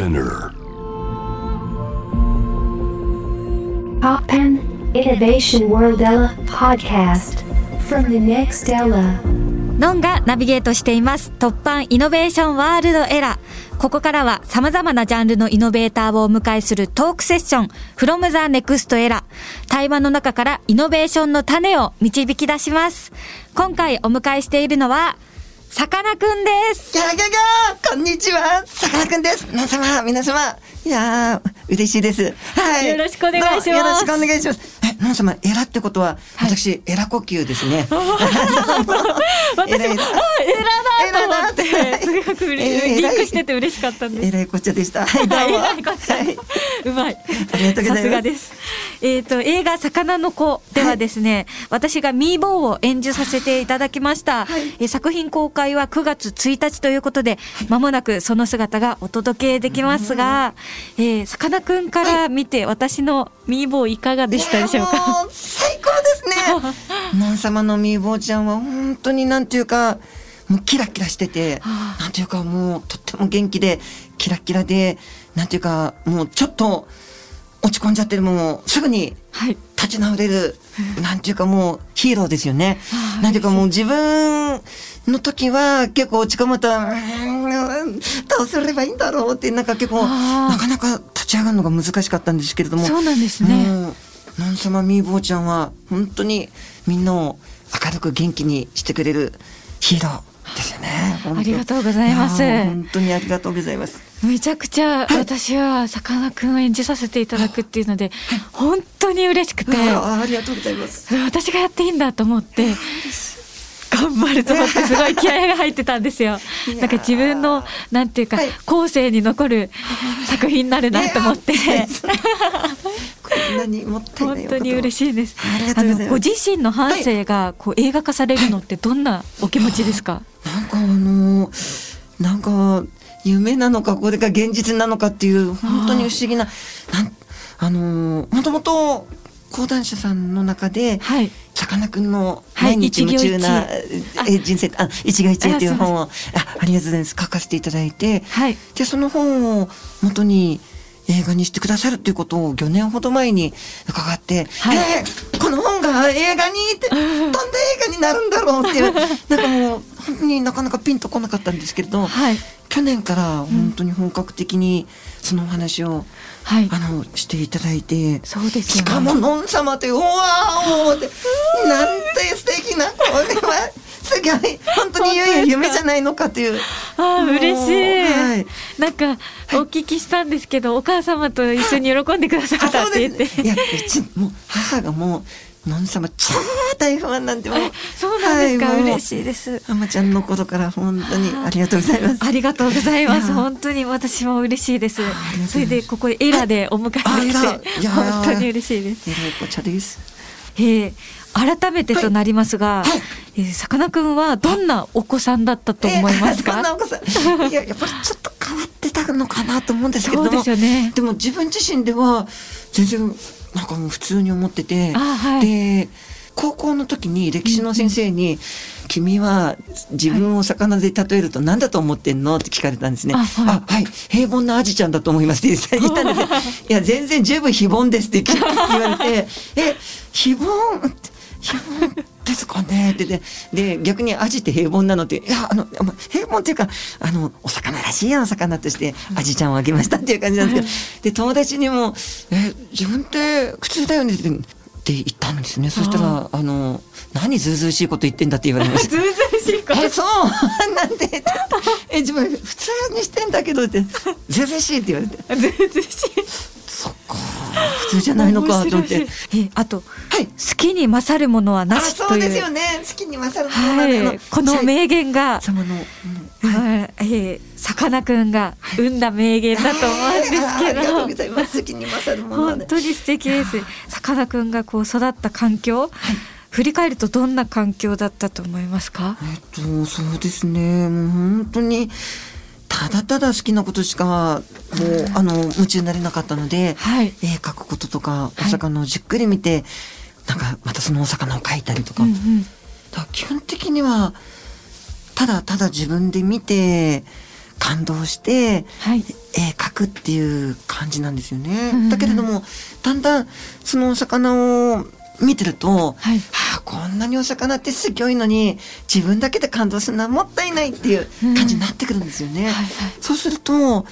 Spinner. Poppen Innovation World Ella podcast from the next Ella. ノンがナビゲートしています。突版イノベーションワールドエラー。ここからは様々なジャンルのイノベーターをお迎えするトークセッション from the next era。対話の中からイノベーションの種を導き出します。今回お迎えしているのは、さかなクンです。ギャギャギャこんにちは。さかなクンです。皆様皆様。いやー嬉しいです。はい。よろしくお願いします。よろしくお願いします。え皆様エラってことは、私エラ呼吸ですね。私も、あ、エラだと思って、すごくうれえーリンクしてて嬉しかったんです。えらいこっちゃでした？はいどうも。うまい。ありがとうございます。さすがです。えっ、と、映画、魚の子ではですね、私がミーボーを演じさせていただきました。えー作品公開は9月1日ということで、まもなくその姿がお届けできますが、えーさかなクンから見て、私のミーボーいかがでしたでしょうか？最高ですね。マン様のみーぼうちゃんは本当になんていうかもうキラキラしてて、なんていうかもうとっても元気でキラキラでなんていうかもうちょっと落ち込んじゃってるもうすぐにはい。立ち直れる、なんていうかもうヒーローですよね。なんていうかもう自分の時は結構落ち込むと、どうすればいいんだろうってなんか結構なかなか立ち上がるのが難しかったんですけれども。そうなんですね。なんさまみーぼうちゃんは、本当にみんなを明るく元気にしてくれるヒーローですよね。ありがとうございます本当にありがとうございます。めちゃくちゃ私はさかなクンを演じさせていただくっていうので、本当に嬉しくて、ありがとうございます。私がやっていいんだと思って、頑張ると思ってすごい気合が入ってたんですよ。なんか自分の、なんていうかはい、後世に残る 作品になるなと思って、こんなにもったいない本当に嬉い。しいです。あの、うご自身の半生がこう映画化されるのってどんなお気持ちですか？なんかあのーなんか夢なのかこれが現実なのかっていう本当に不思議なあのーもともと講談社さんの中で、はい。さかなクンのはい毎日夢中な、人生あ一期一会っていうあ本をあありがとうございます。書かせていただいて。はい。でその本を元に映画にしてくださるっていうことを5年ほど前に伺って、はい。えーこの本が映画にって どんな映画になるんだろうっていう。なんかもう本当になかなかピンとこなかったんですけれど、はい。去年から本当に本格的にそのお話を、はい。あのしていただいて。そうですよね。しかも、のん様という、うわーおーって、なんて素敵な、これは、すごい、本当にゆい夢じゃないのかという。ああ、嬉しい。はいなんか、お聞きしたんですけど、お母様と一緒に喜んでくださあったって言って。ね。いや、うち、もう、母がもう、のん様、超大ファンなんで、もう。そうなんですか、はい嬉しいです。あまちゃんの頃から本当にありがとうございます。ありがとうございます。本当に私も嬉しいですそれで、ここでエラでお迎えできて、本当に嬉しいです。えらいこっちゃです。えー改めてとなりますが、はいえーさかなクンはどんなお子さんだったと思いますか、えーそんなお子さん？いや、やっぱりちょっと変わってたのかなと思うんですけれども。そうですよねでも自分自身では全然なんかもう普通に思ってて。あはいで、高校の時に歴史の先生に、君は自分を魚で例えると何だと思ってんの？って聞かれたんですね。ああ、はいはい、平凡なアジちゃんだと思いますって言ったんですよ。いや、全然十分非凡ですって言われて、え、非凡非凡？ですかね。ってで、で、逆にアジって平凡なのって、いや、あの、ま平凡っていうか、あの、お魚らしいお魚として、アジちゃんをあげましたっていう感じなんですけど、で、友達にも、え、自分って普通だよねって、って言ったんですね。そしたら、あの、何ずうずうしいこと言ってんだって言われました。ずうずうしいこと。え、そうなんて。え、自分普通にしてんだけどって、ずうずうしいって言われて。ずうずうしい。そっか、普通じゃないのかと思って。あと、はい。好きに勝るものはなあ、しという。そうですよね。好きに勝るものはい、この名言が、様の、うん。はい。えーさかなクンが生んだ名言だと思うんですけあーありがとうどございます。好きに勝るものまで。本当に素敵です。さかなクンがこう育った環境、振り返るとどんな環境だったと思いますか？えっと、そうですね。もう本当に、ただただ好きなことしか、もう、あの、夢中になれなかったので、はい。絵描くこととか、い。お魚をじっくり見て、なんか、またそのお魚を描いたりとか。うんうん。だから基本的には、ただただ自分で見て、感動して、はい。絵描くっていう感じなんですよね。うん。だけれどもだんだんそのお魚を見てると、はい。はあ、こんなにお魚ってすギョいのに自分だけで感動するのはもったいないっていう感じになってくるんですよね。はいはい。そうするとこ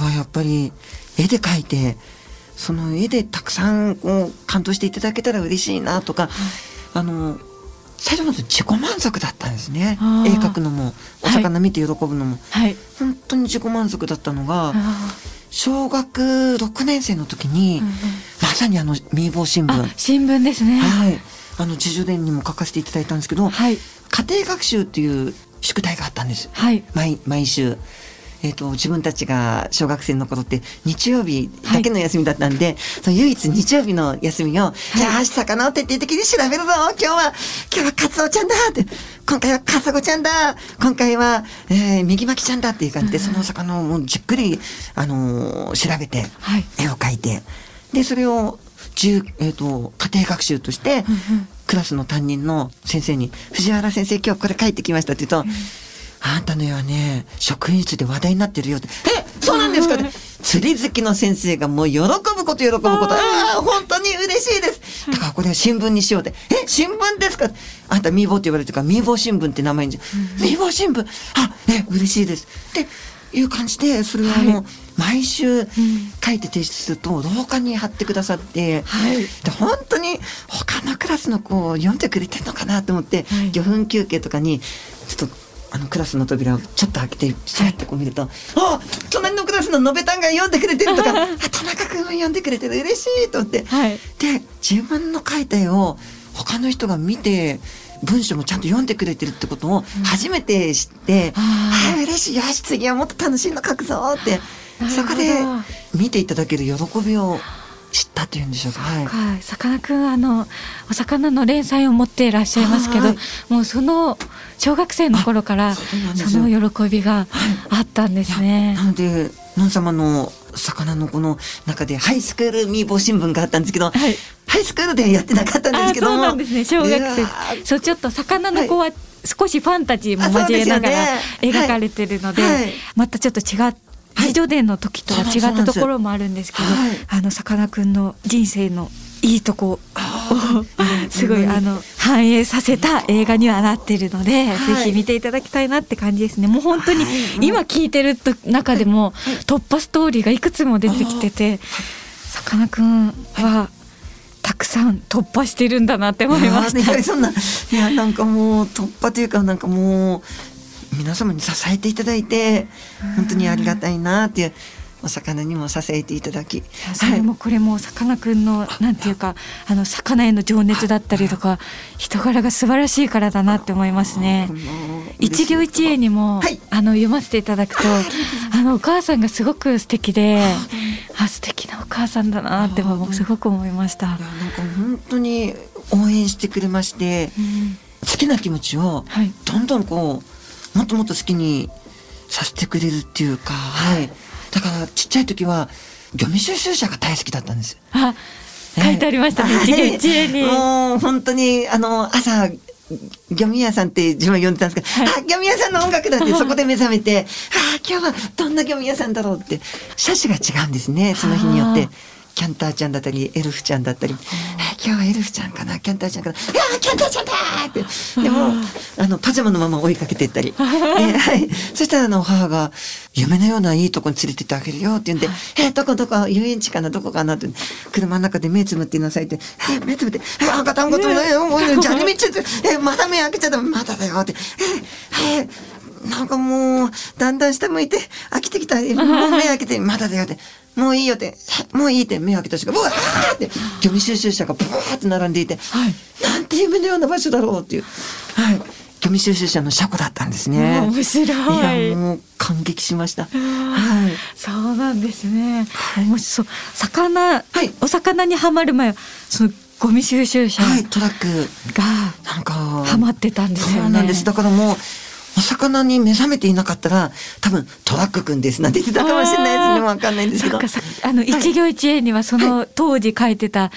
れはやっぱり絵で描いてその絵でたくさんこう感動していただけたら嬉しいなとか、あの最初まで自己満足だったんですね。絵描くのもお魚見て喜ぶのも、はい。本当に自己満足だったのが、あ小学6年生の時に、ーうんうんまさにあの民放新聞。あ新聞ですね。はい。あの自叙伝にも書かせていただいたんですけど、はい。家庭学習っていう宿題があったんです。はい。毎毎週。えー、と自分たちが小学生の頃って日曜日だけの休みだったんで、その唯一日曜日の休みを、じゃあ魚を徹底的に調べるぞ。今日は今日はカツオちゃんだって。今回はカサゴちゃんだ。今回は、えー、右巻きちゃんだっていう感じで、そのお魚をもうじっくり、あのー調べてはい。絵を描いてでそれを中、えー、と家庭学習として、うんうん。クラスの担任の先生に「藤原先生今日これ書いてきました」って言うと「あんたの絵はね職員室で話題になってるよ」って「えそうなんですか?」釣り好きの先生がもう喜ぶこと喜ぶこと「ああ本当に嬉しいです」だからこれは新聞にしようって「え新聞ですか?」あんたミーボーって言われてるからミーボー新聞って名前に「ミーボー新聞あえ嬉しいです」っていう感じでそれをあの、はい毎週書いて提出すると廊下に貼ってくださって、はい。で本当に他のクラスの子を読んでくれてるのかなと思って、はい。魚粉休憩とかにちょっとあのクラスの扉をちょっと開けてシャッてこう見ると「あ隣のクラスののべたんが読んでくれてる」とか「あ田中君は読んでくれてる。嬉しい」と思って、はい。で自分の書いた絵を他の人が見て文章もちゃんと読んでくれてるってことを初めて知って「あー。ああ嬉しい。よし次はもっと楽しいの書くぞ」ってそこで見ていただける喜びを知ったというんでしょうか。はいはい、さかなクンあのお魚の連載を持っていらっしゃいますけどはいもうその小学生の頃からあその喜びがあったんですね。な。ので、のん様の魚のこの中でハイスクールミーボー新聞があったんですけど、はい。ハイスクールではやってなかったんですあけども。そうなんですね。小学生。ーそうちょっと魚の子は少しファンタジーも交えながら描かれてるので、はい。はい。またちょっと違っ自叙伝の時とは違ったところもあるんですけど、そうなんですあのさかなクンの人生のいいとこ。すごいあの反映させた映画にはなってるので、はい。ぜひ見ていただきたいなって感じですね。もう本当にはい。今聞いてると中でも突破ストーリーがいくつも出てきててさかなクンはたくさん突破してるんだなって思いましいやなんかもう突破というかなんかもう皆様に支えていただいて本当にありがたいなっていうお魚にも支えていただき、それもこれもさかなクンのなんていうかあの魚への情熱だったりとか 人柄が素晴らしいからだなって思いますね。一行一会にも、はい。あの読ませていただくと あのお母さんがすごく素敵であ素敵なお母さんだなってもすごく思いました。なんか本当に応援してくれまして、うん。好きな気持ちをはい。どんどんこうもっともっと好きにさせてくれるっていうか、はい、だからちっちゃい時はゴミ収集車が大好きだったんです。あ書いてありましたね、はい一行一会に。もう本当にあの朝ギョミ屋さんって自分は呼んでたんですけど、はいあギョミ屋さんの音楽だって そこで目覚めてあ今日はどんなギョミ屋さんだろうって車種が違うんですねその日によって。キャンターちゃんだったりエルフちゃんだったり、あ今日はエルフちゃんかな？キャンターちゃんかな？いやーキャンターちゃんだーって。でもあのパジャマのまま追いかけていったり、え ーはい、そしたらあの母が夢のようないいとこに連れてってあげるよって言うんで「えーどこどこ？遊園地かな？どこかな」って車の中で目つむっていなさいって「えー目つむって。えー赤単語ともねもうねじゃあねめっちゃって。えーまだ目開けちゃダメまだだよ」って「えーえーなんかもうだんだん下向いて飽きてきた。え もう目開けてまだだよ」って。もういいよって、えもういいって目開けた瞬間、ブワーって、ゴミ収集車がブワーって並んでいて、はいなんて夢のような場所だろうっていう、はい、ゴミ収集車の車庫だったんですね。面白いいや、もう感激しました。はい。そうなんですね。面白そう。魚、いお魚にはまる前はそのゴミ収集車はい、トラックがなんかはまってたんですよね。そうなんです。だからもうお魚に目覚めていなかったら多分トラックくんです。なんて言ってたかもしれないですね。わかんないんですけど。あの一行一会にはその当時描いてた、あ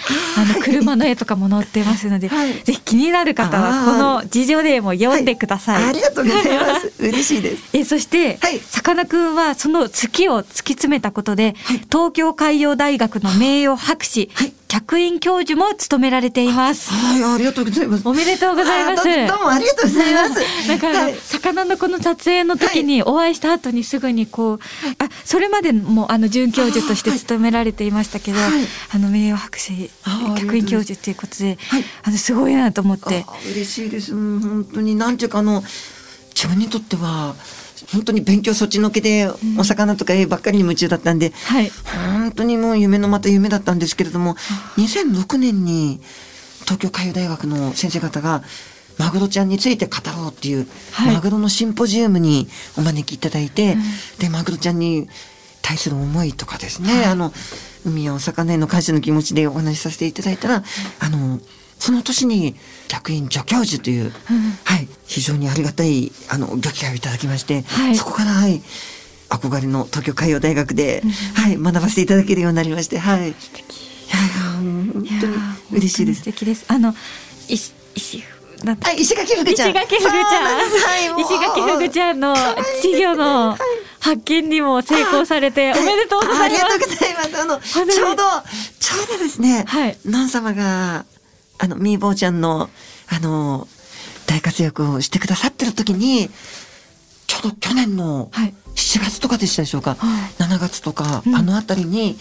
の車の絵とかも載ってますので、はい。ぜひ気になる方はこの自助例も読んでください。ありがとうございます。嬉しいです。えそして、はい。さかなクンはその月を突き詰めたことで、東京海洋大学の名誉博士、はい客員教授も務められています。はいありがとうございます。おめでとうございます。あどどうもありがとうございます。なんかあの、はい魚のこの撮影の時にお会いした後にすぐにこう、あそれまでもあの准教授として務められていましたけど、あ,、はい。の名誉博士客員教授ということで、はい。あのすごいなと思って。あ嬉しいです。本当に。なんていうかあの自分にとっては本当に勉強そっちのけでお魚とか絵ばっかりに夢中だったんで、はい。本当にもう夢のまた夢だったんですけれども2006年に東京海洋大学の先生方がマグロちゃんについて語ろうっていう、はい。マグロのシンポジウムにお招きいただいて、うん。でマグロちゃんに対する思いとかですね、あの海やお魚への感謝の気持ちでお話しさせていただいたら、あのその年に客員助教授という、はい、非常にありがたいあのご機会をいただきまして、はい。そこからはい憧れの東京海洋大学で、はい、学ばせていただけるようになりまして、はい。いや本当に嬉しいです。素。敵です。あの石石なんてはい、石垣ふぐちゃん。石垣ふぐちゃん。石垣ふぐちゃんの稚魚の発見にも成功されておめでとうございます。あありがとうございます。あの、ちょうど、ちょうどですね、はい。ノン様が、あの、みーぼーちゃんの、あの、大活躍をしてくださってる時に、ちょうど去年のはい7月とかでしたでしょうか、は7月とか、うんあのあたりに、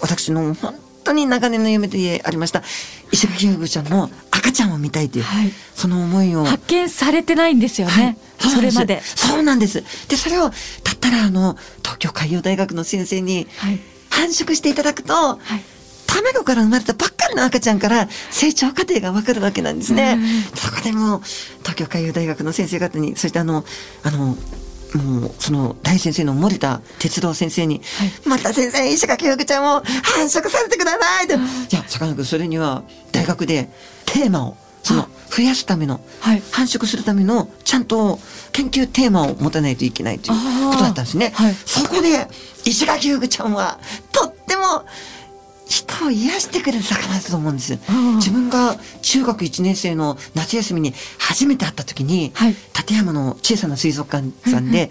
私の本当に長年の夢でありました、石垣ふぐちゃんの赤ちゃんを見たいという、はいその思いを、発見されてないんですよね。はいそれまで。そうなんです。で、それを、だったら、あの、東京海洋大学の先生に、はい繁殖していただくと、はい。卵から生まれたばっかりの赤ちゃんから成長過程がわかるわけなんですねうん。そこでもう、東京海洋大学の先生方に、そしてあの、あの、もう、その、大先生の森田哲郎先生に、はい森田先生、石垣ふぐちゃんを繁殖させてくださいって。いや、さかなクン、それには、大学でテーマを、その、増やすための、はい。繁殖するためのちゃんと研究テーマを持たないといけないということだったんですね。はいそこで石垣ふぐちゃんはとっても人を癒してくれる魚だと思うんです。ん。自分が中学1年生の夏休みに初めて会った時に、はい。立山の小さな水族館さんで、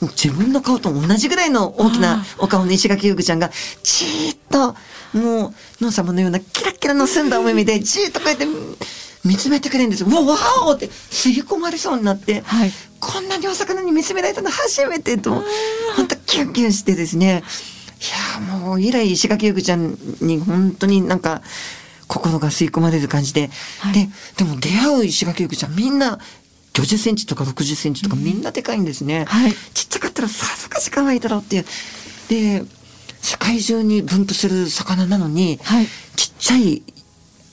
自分の顔と同じぐらいの大きなお顔の石垣ふぐちゃんがじーっともうノン様のようなキラッキラの澄んだお目目で じーっとこうやって見つめてくれるんですよ。うわわーって吸い込まれそうになって、はい。こんなにお魚に見つめられたの初めてと本当キュンキュンしてですねいやーもう以来石垣ふぐちゃんに本当になんか心が吸い込まれる感じで、はい。ででも出会う石垣ふぐちゃんみんな50センチとか60センチとかみんなでかいんですね、はい。ちっちゃかったらさぞかし可愛いだろうっていう。で世界中に分布する魚なのに、はい。ちっちゃい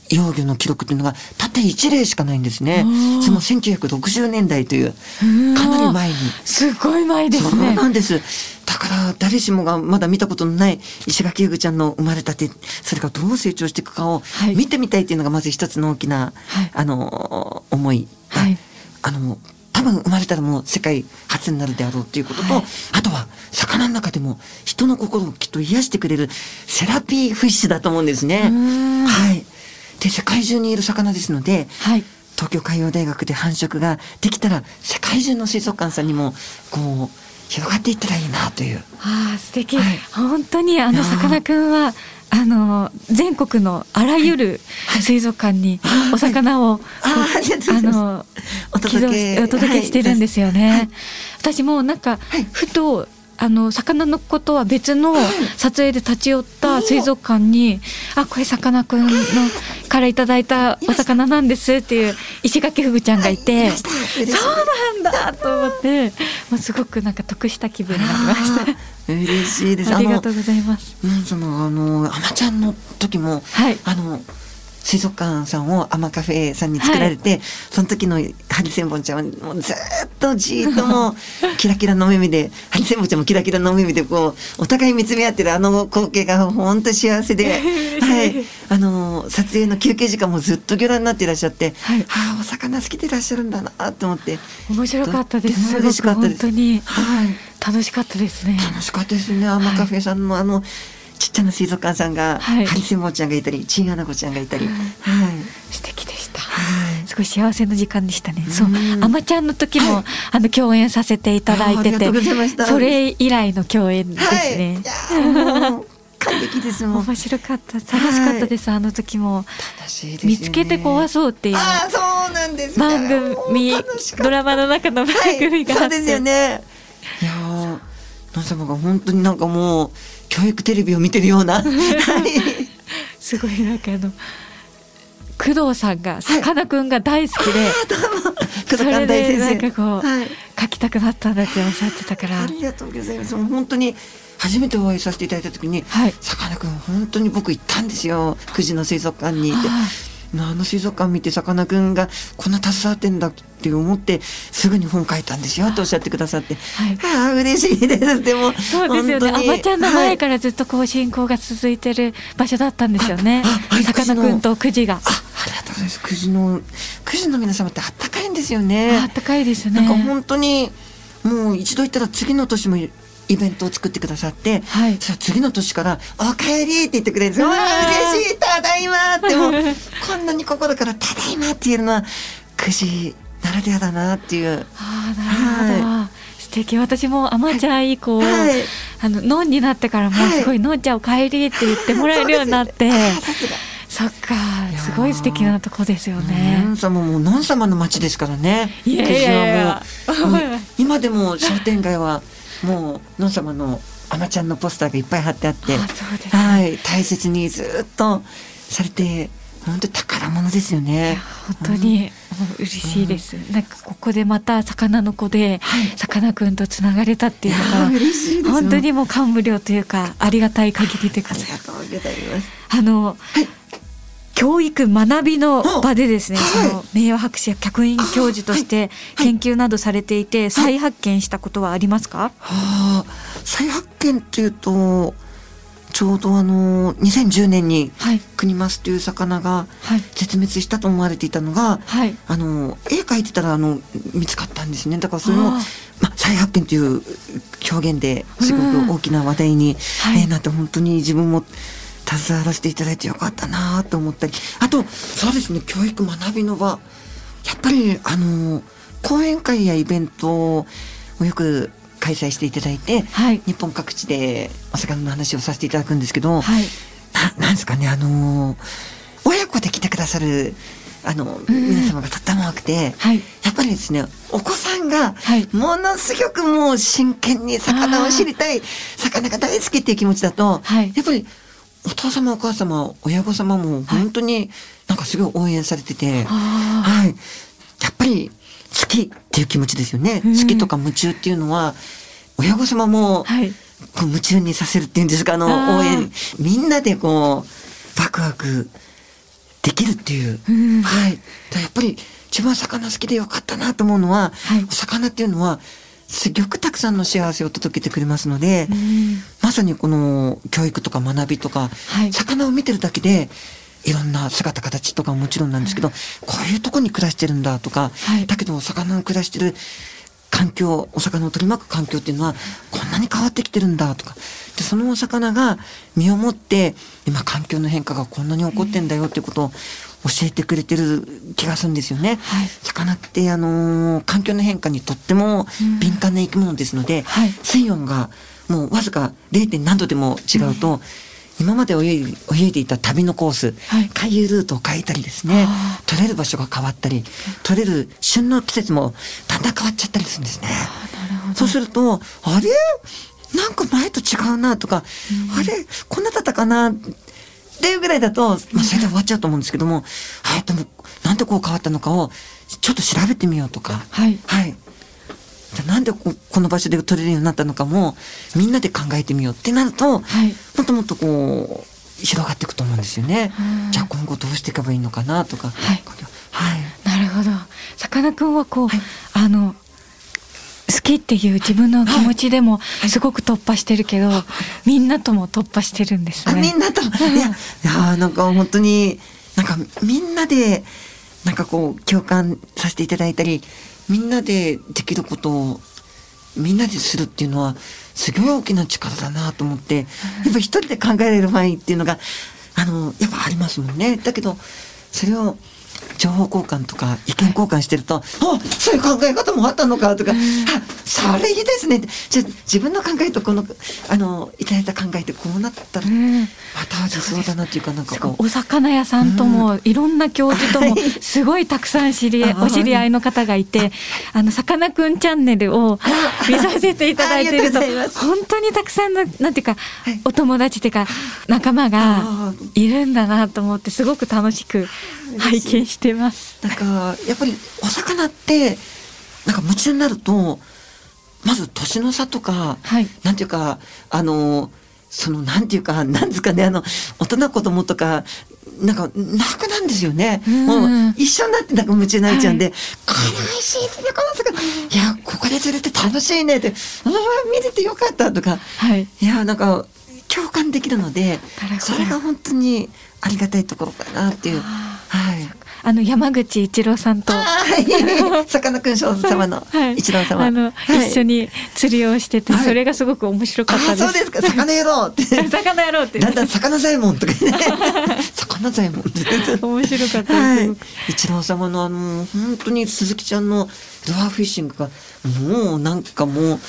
幼魚の記録っていうのがたった1例しかないんですね。その1960年代というかなり前に。すごい前ですそうね。なんです。だから誰しもがまだ見たことのない石垣ふぐちゃんの生まれたて、それがどう成長していくかをはい見てみたいっていうのがまず一つの大きな、はいあの、思い。はいあの、多分生まれたらもう世界初になるであろうっていうことと、はいあとは魚の中でも人の心をきっと癒してくれるセラピーフィッシュだと思うんですね。んはい。で、世界中にいる魚ですので、はい。東京海洋大学で繁殖ができたら世界中の水族館さんにもこう広がっていったらいいなという。ああ素敵、はい。本当にあのさかなクンはあの全国のあらゆる水族館にお魚を、あーありがとうございます。のお届け寄贈お届けしてるんですよね、はい。私もなんか、はい。ふとあの魚のことは別の撮影で立ち寄った水族館に「あこれさかなクンのからいただいたお魚なんです」っていう石垣ふぐちゃんがいて、そうなんだと思ってもうすごくなんか得した気分になりました。嬉しいです。ありがとうございます。うんそのあのアマちゃんの時も、はいあの水族館さんをアマカフェさんに作られて、その時のハリセンボンちゃんはもうずーっとじーっともう キラキラの目目でハリセンボンちゃんもキラキラの目目でこうお互い見つめ合ってるあの光景が本当幸せで、はい、あの撮影の休憩時間もずっとギョ覧になっていらっしゃって、はい。はあお魚好きでいらっしゃるんだなと思って。面白かったです。すごく本当に。はい。楽しかったですね。楽しかったですね。アマカフェさんのあのちっちゃな水族館さんが、はい。ハリセンボンちゃんがいたりチンアナゴちゃんがいたり、はい。素敵でした。はい。すごい幸せな時間でしたね。そう。うん、あまちゃんの時も、あの共演させていただいててそれ以来の共演ですはい、ね感激ですもん面白かった、楽しかったです、あの時も。楽しいですよね。見つけて壊そうっていう。ああそうなんです。ね番組ドラマの中の番組があって、はい、そうですよね。いやーのん様が本当になんかもう教育テレビを見てるような。はい。すごいなんかあの工藤さんがさかなクンが大好きで、工藤寛大先生。それでなんかこう、はい。書きたくなったんだっておっしゃってたから。ありがとうございます。本当に初めてお会いさせていただいた時にはい。さかなクン本当に僕行ったんですよ。久慈の水族館にいてああの水族館見てさかなクンがこんな携わってんだって思ってすぐに本書いたんですよとおっしゃってくださって、はいああ嬉しいですでもそうですよね。あまちゃんの前からずっとこう進行が続いてる場所だったんですよね。さかなクンとくじが。あありがとうございます久慈の久慈の皆様ってあったかいんですよねあったかいですね。なんか本当にもう一度行ったら次の年もイベントを作ってくださって、はい。さあ次の年から「おかえり」って言ってくれるんですよ。うわあ嬉しいただいまってもう こんなに心から「ただいま」って言えるのは9時ならではだなっていう。ああなるほど。素敵。私もあまちゃん以降、はい。あののんになってからもはい。すごいのんちゃんお帰りって言ってもらえるようになって、そうですよね。あさすが。そっか。すごい素敵なとこですよのねん。様ものん様の町ですからね。いやいやいや。今でも商店街はもうのん様のあまちゃんのポスターがいっぱい貼ってあって、ねはい。大切にずっとされて本当に宝物ですよね。本当にもう嬉しいです、なんかここでまた魚の子でさかなクンとつながれたっていうのが本当にもう感無量というかありがたい限りというかありがとうございます。あの、教育学びの場でですね、はいその名誉博士や客員教授として研究などされていて再発見したことはありますか、はあ、再発見っていうとちょうどあの2010年にはい。クニマスという魚がはい。絶滅したと思われていたのが、はい。あの絵描いてたらあの見つかったんですね。だからそれまあ、再発見という表現ですごく大きな話題に、はい。えーなって本当に自分も携わらせていただいてよかったなと思ったり。あとそうですね教育学びの場。やっぱりあの講演会やイベントをよく開催していただいて、はい。日本各地でお魚の話をさせていただくんですけど、はい。ななんですかねあの親子で来てくださるあの、皆様がとっても多くて、はい。やっぱりですねお子さんがはい。ものすごくもう真剣に魚を知りたい魚が大好きっていう気持ちだと、はい。やっぱりお父様お母様親御様も本当になんかすごい応援されてて、あはい、やっぱり好きっていう気持ちですよね、うん。好きとか夢中っていうのは親御様も、はい。こう夢中にさせるっていうんですかあの応援。みんなでこうワクワクできるっていう、うん。はい。やっぱり自分は魚好きでよかったなと思うのは、はい。お魚っていうのはすごくたくさんの幸せを届けてくれますので、うん。まさにこの教育とか学びとか、はい。魚を見てるだけでいろんな姿形とかももちろんなんですけど、こういうとこに暮らしてるんだとか、はい。だけどお魚の暮らしてる環境お魚を取り巻く環境っていうのはこんなに変わってきてるんだとか。でそのお魚が身をもって今環境の変化がこんなに起こってんだよっていうことを教えてくれてる気がするんですよね。はい。魚ってあのー環境の変化にとっても敏感な生き物ですので、はい。水温がもうわずか 0. 何度でも違うと、今まで泳い泳いでいた旅のコース、はい。回遊ルートを変えたりですねあ取れる場所が変わったり取れる旬の季節もだんだん変わっちゃったりするんですね。そうするとあれ？なんか前と違うなとか、あれ？こんなだったかな？っていうぐらいだと、まあ、それで終わっちゃうと思うんですけども、はい、でもなんでこう変わったのかをちょっと調べてみようとか。はいはい。じゃあなんでここの場所で取れるようになったのかもみんなで考えてみようってなると、はいもっともっとこう広がっていくと思うんですよね。うんじゃあ今後どうしていけばいいのかなとか。はいはい。なるほどさかなクンはこう、はいあの好きっていう自分の気持ちでもすごく突破してるけど、みんなとも突破してるんですあね。みんなと、いや、いや、なんか本当に、なんかみんなで、なんかこう共感させていただいたり、みんなでできることを。みんなでするっていうのは、すごい大きな力だなと思って、やっぱ一人で考えられる範囲っていうのが、あの、やっぱありますもんね。だけど、それを。情報交換とか意見交換してると、あそういう考え方もあったのかとか、あそれいいですねって。じゃあ自分の考えとこのあのいただいた考えってこうなったらうん。また理想だなっていうかなんかこう。お魚屋さんとも、いろんな教授ともはい。すごいたくさん知り合いお知り合いの方がいてあのさかなクンチャンネルを見させていただいています。本当にたくさんのなんていうか、はい。お友達っていうか仲間があいるんだなと思ってすごく楽しく拝見してます。なんかやっぱりお魚ってなんか夢中になるとまず年の差とか、はい。なんていうかあのそのなんていうかなんですかねあの大人子供とかなんかなくなんですよね。うん。もう一緒になってなんか夢中になっちゃうんで、はこれ美味しいですねこの魚いやここで釣れて楽しいねって。ああ見れてよかったとか。はい。いやなんか共感できるのでそ。れが本当にありがたいところかなっていう。はい。あの山口一郎さんとはい。さかなクン賞様のはい一郎様。あの、はい一緒。に釣りをしてて、はいそれがすごく面白かったです。そうですか。魚やろうって。魚やろうって。だんだん魚左衛門とかね。魚左衛門って。面白かったです。一郎様のあの本当に鈴木ちゃんのルアーフィッシングがもうなんかもう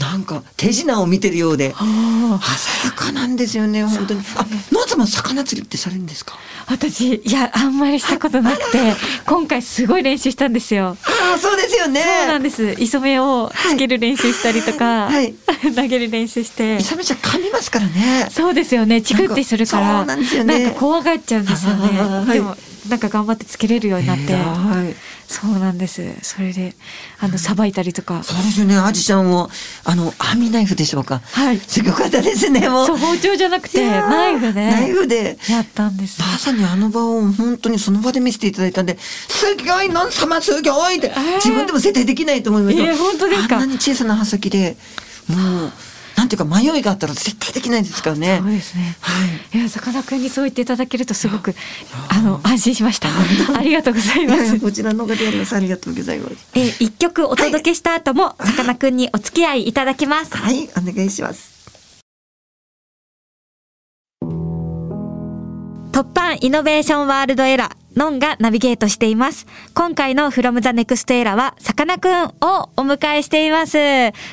なんか手品を見てるようであ鮮やかなんですよね本当に。あ、ノア様魚釣りってされるんですか？ー私いやあんまりしたことなくて今回すごい練習したんですよ。ああ、そうですよね。そうなんです。磯目をつける練習したりとか、はい 投げる練習してイ。サメちゃん噛みますからね。そうですよね。チクってするから、なんか怖がっちゃうんですよね。いでもなんか頑張ってつけれるようになって、はい。そうなんです。それであのさばいたりとか、そうですよね。アジちゃんをあの網ナイフでしょうか？はい。すごかったですね。もう。そう包丁じゃなくてナイフでナイフで。やったんです。まさにあの場を本当にその場で見せていただいたんで、すごい、のん様すごいって、ー自分でも絶対できないと思いますよえー本当ですか？あんなに小さな刃先で、もう、なんていうか迷いがあったら絶対できないですからね。そうですね。はい。いや、さかなクンにそう言っていただけるとすごく、あの、安心しました。ありがとうございいます。こちらの方でありがとうございます。えー一曲お届けした後も、さかなクンにお付き合いいただきます。はい、お願いします。突版イノベーションワールドエラー、ノンがナビゲートしています。今回の From the Next Era は、さかなクンをお迎えしています。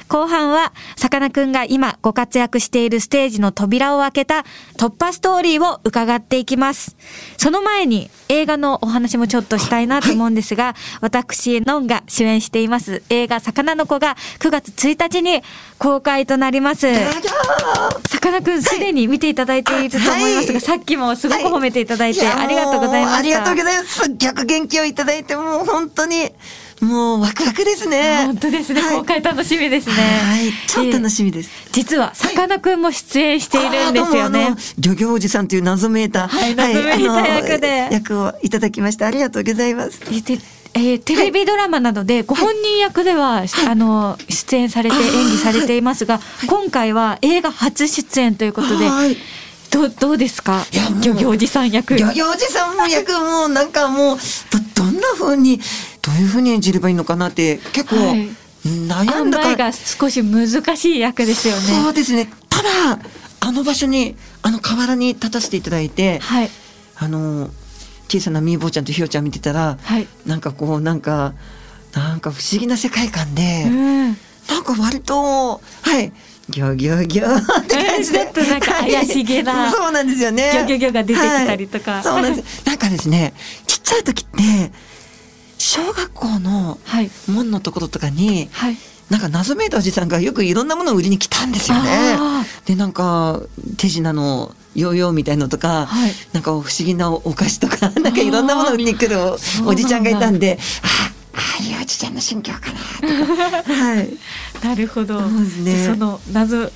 後半は、さかなクンが今ご活躍しているステージの扉を開けた突破ストーリーを伺っていきます。その前に映画のお話もちょっとしたいなと思うんですが、私、ノンが主演しています映画魚の子が9月1日に公開となります。さかなクンすでに見ていただいていると思いますが、はいさっきもすごく褒めていただいて、やありがとうございました。ありがとうございます。逆元気をいただいて、もう本当に、もうワクワクですね。本当ですね、はい公開楽しみですね。はい、超楽しみです。実は、さかなクンも出演しているんですよねあーどうもあの。漁業おじさんという謎めいた、はい謎めいた役で役をいただきましてありがとうございます。えてえーテレビドラマなどでご本人役では、あの出演されて演技されていますが、今回は映画初出演ということで、はいどどうですか？漁業おじさん役。漁業おじさんも役もなんかもうどどんな風にどういう風に演じればいいのかなって結構はい。悩塩んだか。梅が少し難しい役ですよそねうですね。ただあの場所にあの河原に立たせていただいて、はい。あの小さなみーぼーちゃんとひよちゃん見てたら、はい。なんかこうなんかなんか不思議な世界観で、うん。なんか割とはいギョギョギョって感じで、えーちょっとなんか怪しげな。は いそうなんですよね。ギョギョギョが出てきたりとか。はい。そうなんです。なんかですねちっちゃい時って小学校のはい。門のところとかにはい。なんか謎めいたおじさんがよくいろんなものを売りに来たんですよね。あ。でなんか手品のヨーヨーみたいのとか、はい。なんか不思議なお菓子とか なんかいろんなものを売りに来るおじちゃんがいたんであああいうおじちゃんの心境かなとか。はい。なるほど。そね。その謎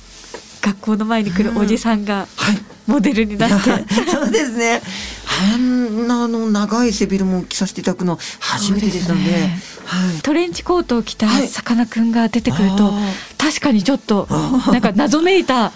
学校の前に来るおじさんがはい。モデルになって、い やそうですね。あんなあの長い背広も着させていただくの初めてでしたので、ね。はい。トレンチコートを着たはい。さかなクンが出てくると、あー確かにちょっと なんか謎めいた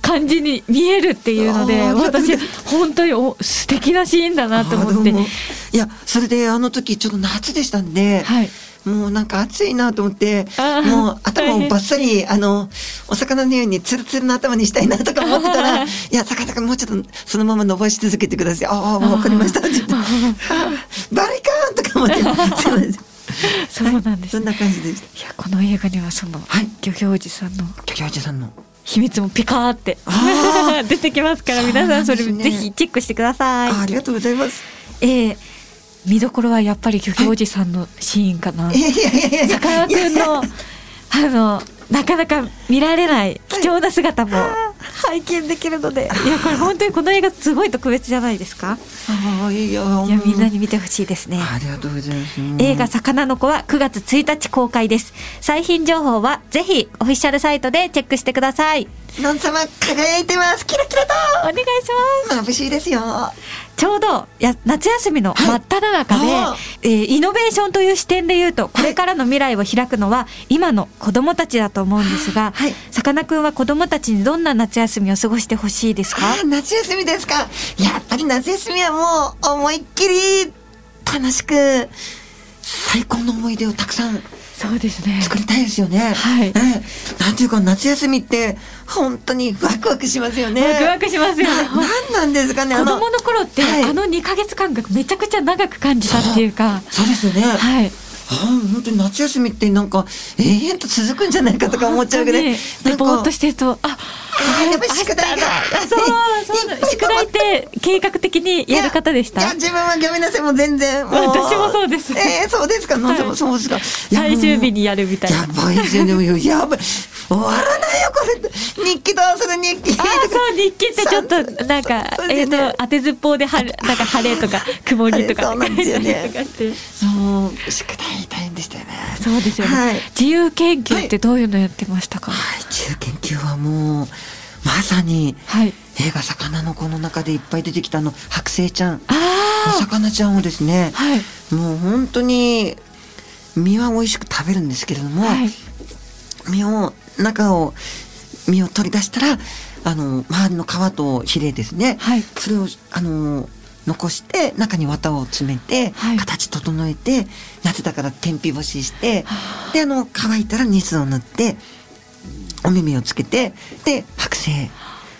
感じに見えるっていうので、私本当にお素敵なシーンだなと思って。いやそれであの時ちょっと夏でしたんで、はい。もうなんか暑いなと思ってもう頭をバッサリあのお魚のようにツルツルの頭にしたいなとか思ってたら「い。やさかなクンもうちょっとそのまま伸ばし続けてください」「ああ分かりました」って言って「あ ーバリカーン!」とか思って。すいません そうなんです、そんな感じでした。いやこの映画にはその、はい漁業おじさんのキャキャおじさんの秘密もピカーってあ 出てきますから皆さんそれぜひチェックしてくださいあ。ありがとうございます。えー見どころはやっぱり漁業おじさんのシーンかな。いやいやいやいやさかなクンのあのなかなか見られない貴重な姿も拝見できるので、いやこれ本当にこの映画すごい特別じゃないですか？ああいやいやみんなに見てほしいですね。ありがとうございます。映画「魚の子」は9月1日公開です最新情報はぜひオフィシャルサイトでチェックしてくださいのん様輝いてます。キラキラと。お願いします眩しいですよ。ちょうどや夏休みの真っ只中で、あえーイノベーションという視点で言うとこれからの未来を開くのは今の子供たちだと思うんですが、はい。さかなクンは子供たちにどんな夏休みを過ごしてほしいですか？夏休みですか。やっぱり夏休みはもう思いっきり楽しく最高の思い出をたくさんそうですね作りたいですよね。はいええなんていうか夏休みって本当にワクワクしますよね。ワクワクしますよねななんなんですかね。あ子供の頃って、はいあの2ヶ月間がめちゃくちゃ長く感じたっていうかそうですよね。はいあー本当に夏休みってなんか永遠と続くんじゃないかとか思っちゃうぐらい。でぼーっとしてるとああーやっぱり宿題が。そうそう 宿題って計画的にやる方でした？いや自分はごめんなさいもう全然私もそうです。えー、そうですか、そうですか？最終日もにやるみたいうな。やばいですよねやばい。終わらないよこれ。日記どうする？日記。ああそう日記ってちょっとなんかえっと当てずっぽうで晴れなんか晴れとか曇りとか。そうなんですよね。書いたりとかして。もう宿題大変でしたよね。そうですよね、はい。自由研究ってどういうのやってましたか？はい。自由研究はもうまさにはい。映画「魚の子」の中でいっぱい出てきたあの剥製ちゃん。あお魚ちゃんをですねあはい。もう本当に身は美味しく食べるんですけれども、はい。身を中を身を取り出したらあの周りの皮とヒレですね、はい。それをあの残して中に綿を詰めて、はい。形整えて夏だから天日干ししてであの乾いたらニスを塗ってお耳をつけてで剥製。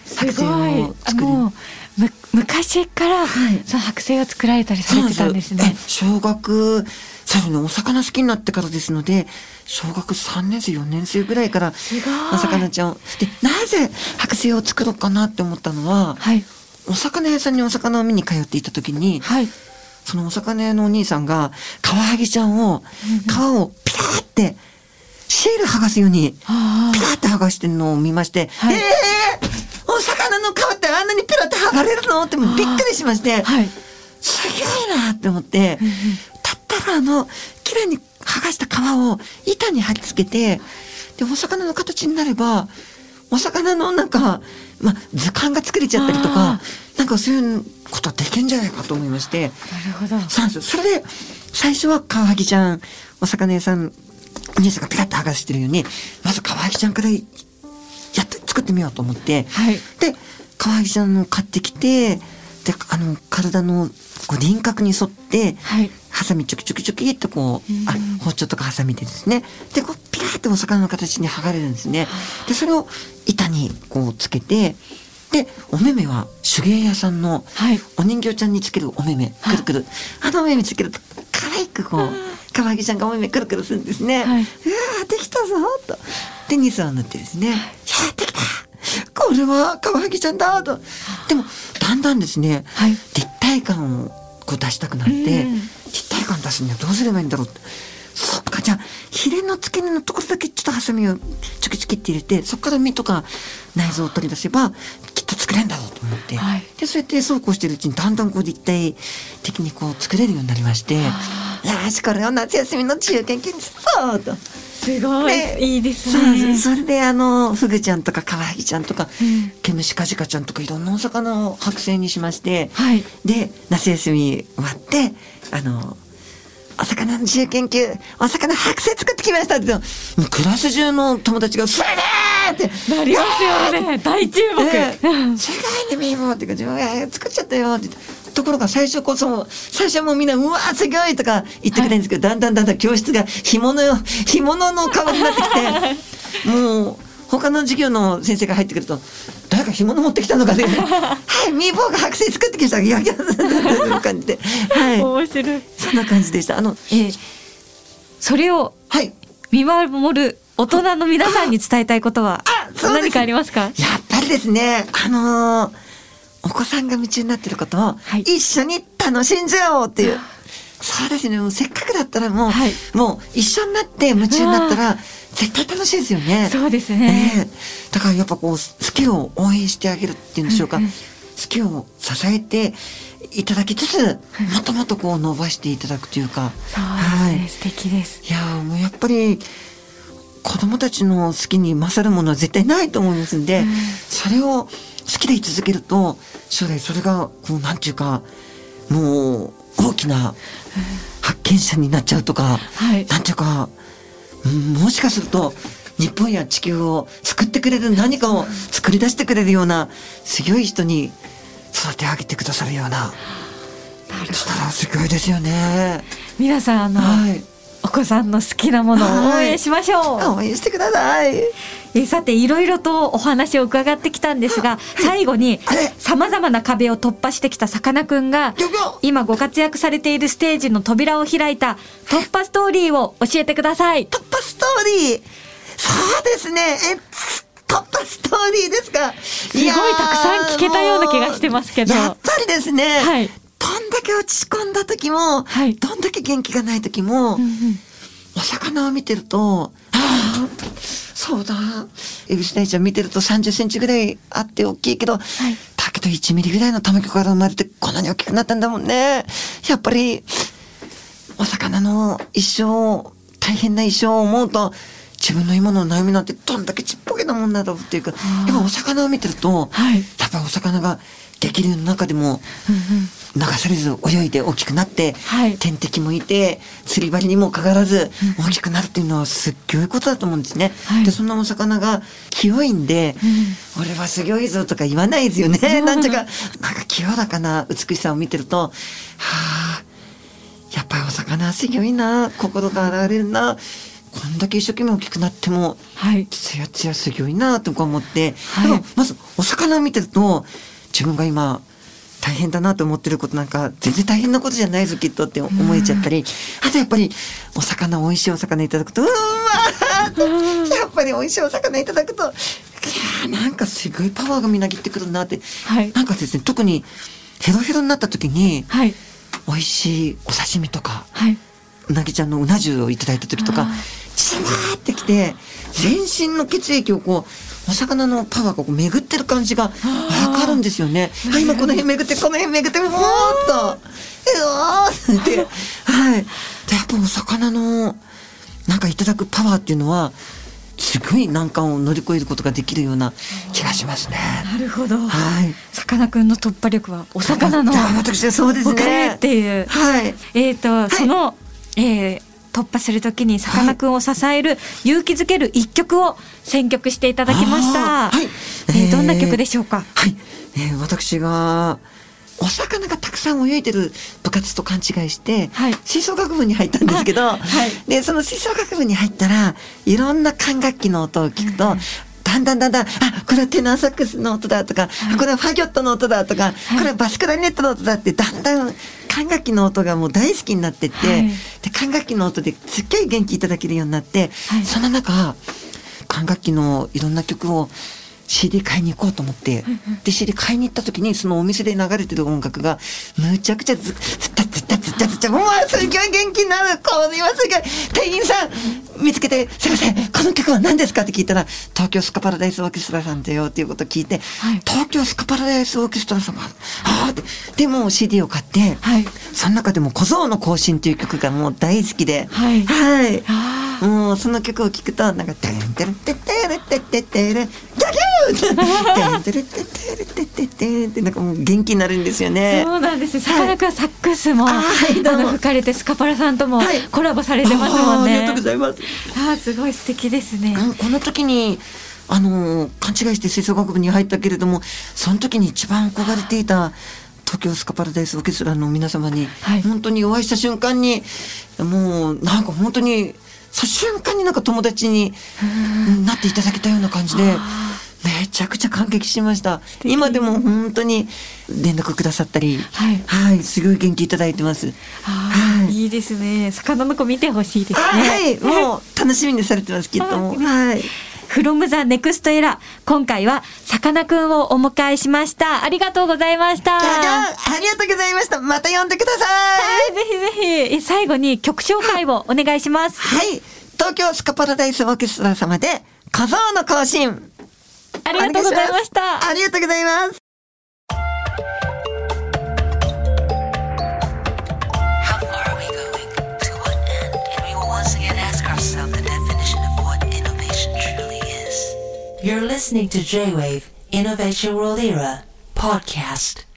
す剥製を作るもうむ昔から、はい。その剥製を作られたりされてたんですね。え小学最初ね。お魚好きになってからですので小学3年生4年生ぐらいからお魚ちゃんをでなぜ剥製を作ろうかなって思ったのははい。お魚屋さんにお魚を見に通っていた時にはい。そのお魚屋のお兄さんがカワハギちゃんを皮をピターってシール剥がすようにあピターって剥がしてるのを見まして、はい。えーお魚の皮ってあんなにピラって剥がれるの？ってびっくりしまして、あはい。すげえなって思って、たったらあの綺麗に剥がした皮を板に貼り付けてでお魚の形になればお魚のなんか、まあ、図鑑が作れちゃったりとかなんかそういうことはできるんじゃないかと思いまして。なるほど。そうなんですよ。それで最初はカワハギちゃんお魚屋さんお兄さんがピラッと剥がしてるようにまずカワハギちゃんからやって作ってみようと思って。はい。でカワハギちゃんを買ってきてであの体のこう輪郭に沿ってはい。ハサミチョキチョキチョキっとこう、あうん。包丁とかハサミでですね。でこうピラーってお魚の形に剥がれるんですね。でそれを板にこうつけてでお目目は手芸屋さんのはい。お人形ちゃんにつけるお目目くるくる。あのお目目つけると可愛くこうカワハギちゃんがお目目くるくるするんですね、はい。うわーできたぞと。でニスを塗ってですね「い。やできた。これはカワハギちゃんだ」と。でもだんだんですねはい。立体感をこう出したくなって、うん。立体感出すにはどうすればいいんだろう。ってそっかじゃあヒレの付け根のところだけちょっとハサミをチョキチョキって入れてそこから身とか内臓を取り出せばきっと作れるんだろうと思って、はい。でそうやってそうこうしてるうちにだんだんこう立体的にこう作れるようになりましてよしこれを夏休みの自由研究にしそうと。すすごい。でいいですね。それであのフグちゃんとかカワハギちゃんとか、うん。ケムシカジカちゃんとかいろんなお魚を剥製にしまして、はい。で夏休み終わってあのお魚の自由研究お魚剥製作ってきましたってクラス中の友達が「それだ!」って。なりますよね。大注目、ええ世界で見ようって感じでえ作っちゃったよって言ってところが最初こそ最初はもうみんな「うわーすごい!」とか言ってくれるんですけど、だんだんだんだん教室が干物よ 干物の顔になってきて もう他の授業の先生が入ってくると「誰か干物持ってきたのかね」はいミーボーが剥製作ってきました」いやいやそういう感じではい面白いそんな感じでしたあのええそれをはい見守る大人の皆さんに伝えたいことは何かありますかやっぱりですね、あのーお子さんが夢中になってることをはい。一緒に楽しんじゃおうっていう。そうですね、もうせっかくだったらもう、はい。もう一緒になって夢中になったら絶対楽しいですよね。そうですね。ね、え。だからやっぱこう好きを応援してあげるっていうんでしょうか、うんうん好きを支えていただきつつ、もっともっとこう伸ばしていただくというか。そうですね、素敵です。いやーもうやっぱり子供たちの好きに勝るものは絶対ないと思いますんで、うん。それを好きでい続けると将来それがこうなんていうかもう大きな発見者になっちゃうとか、はい。なんていうかうんもしかすると日本や地球を救ってくれる何かを作り出してくれるような強い人に育て上げてくださるような。したらすごいですよね。皆さんあの、はいお子さんの好きなものを応援しましょう、応援してください。えさていろいろとお話を伺ってきたんですが最後にさまざまな壁を突破してきたさかなクンが今ご活躍されているステージの扉を開いた突破ストーリーを教えてください。突破ストーリー。そうですね。え突破ストーリーですか？すごいたくさん聞けたような気がしてますけど。やっぱりですね、はい。どんだけ落ち込んだ時も、はい。どんだけ元気がない時も、お魚を見てると、ああ、そうだ。エビスダイちゃん見てると30センチぐらいあって大きいけど、だけど1ミリぐらいの卵から生まれてこんなに大きくなったんだもんね。やっぱり、お魚の一生、大変な一生を思うと、自分の今の悩みなんてどんだけちっぽけなもんだろうっていうか、やっぱお魚を見てると、はい。やっぱお魚が激流の中でも、流されず泳いで大きくなって、はい。天敵もいて釣り針にもかからず大きくなるっていうのはすっごいことだと思うんですね。はい。でそんなお魚が清いんで、俺はすごいぞとか言わないですよね。なんていうかなんか清らかな美しさを見てるとはあやっぱりお魚すごいな心が洗われるな。こんだけ一生懸命大きくなってもはい。ツヤツヤすごいなとか思って、はい。でもまずお魚を見てると自分が今大変だなと思ってることなんか全然大変なことじゃないぞきっとって思えちゃったり、あとやっぱりお魚美味しいお魚いただくとうわーやっぱり美味しいお魚いただくといやーなんかすごいパワーがみなぎってくるなって、はい。なんかですね特にヘロヘロになった時にはい。美味しいお刺身とかはい。うなぎちゃんのうな重をいただいた時とかあー。シャーってきて全身の血液をこうお魚のパワーがこう巡ってる感じがわかるんですよね。あ今この辺巡ってこの辺巡ってもーっとうわーってはい。でやっぱお魚のなんかいただくパワーっていうのはすごい難関を乗り越えることができるような気がしますね。なるほどはい。さかなクンの突破力はお魚の私はそうですね。っていうはい。えーと、その、えー突破するときにさかなクンを支える、勇気づける一曲を選曲していただきました。はい。えーえーどんな曲でしょうか？はい、えー私がお魚がたくさん泳いでる部活と勘違いして、はい。吹奏楽部に入ったんですけど、はい。でその吹奏楽部に入ったらいろんな管楽器の音を聞くと、だんだんだんだん、あ、これはテナーサックスの音だとか、これはファギョットの音だとか、これはバスクラリネットの音だって、だんだん管楽器の音がもう大好きになってって、はい。で、管楽器の音ですっごい元気いただけるようになって、はい。その中、管楽器のいろんな曲を CD 買いに行こうと思って、で CD 買いに行った時にそのお店で流れてる音楽がむちゃくちゃずずったずったずったずったもうすごい元気になるこれはすごい店員さん見つけて「すいませんこの曲は何ですか?」って聞いたら「東京スカパラダイスオーケストラさんだよ」っていうことを聞いて「はい東京スカパラダイスオーケストラ様」ああってでもう CD を買って、はいその中でも「小僧の行進」っていう曲がもう大好きではいはいあもうその曲を聴くとなんか「テンテルテテルテテテルギャギュー!」テンテルテテルテテテルってなんかもう元気になるんですよね。そうなんですさかなクンサックスも、はいあの吹かれてスカパラさんともコラボされてますもんね。あーありがとうございます。あすごい素敵ですね。この時にあの勘違いして吹奏楽部に入ったけれどもその時に一番憧れていた東京スカパラダイスオーケストラの皆様に、本当にお会いした瞬間にもうなんか本当にその瞬間になんか友達になっていただけたような感じで。めちゃくちゃ感激しました。敵今でも本当に連絡くださったり、はいはい、すごい元気いただいてます。はいいいですね。魚の子見てほしいですね。はい、もう楽しみにされてます、きっともう。はい。from the next era 今回はさかなクンをお迎えしました。ありがとうございました。ありがとうございました。また呼んでください。はい、ぜひぜひえ最後に曲紹介をお願いします。はい。東京スカパラダイスオーケストラ様で、小僧の行進。ありがとうございました。ありがとうございます。How far are we going? To what end? And we will once again ask ourselves the definition of what innovation truly is. You're listening to J-Wave Innovation World Era podcast.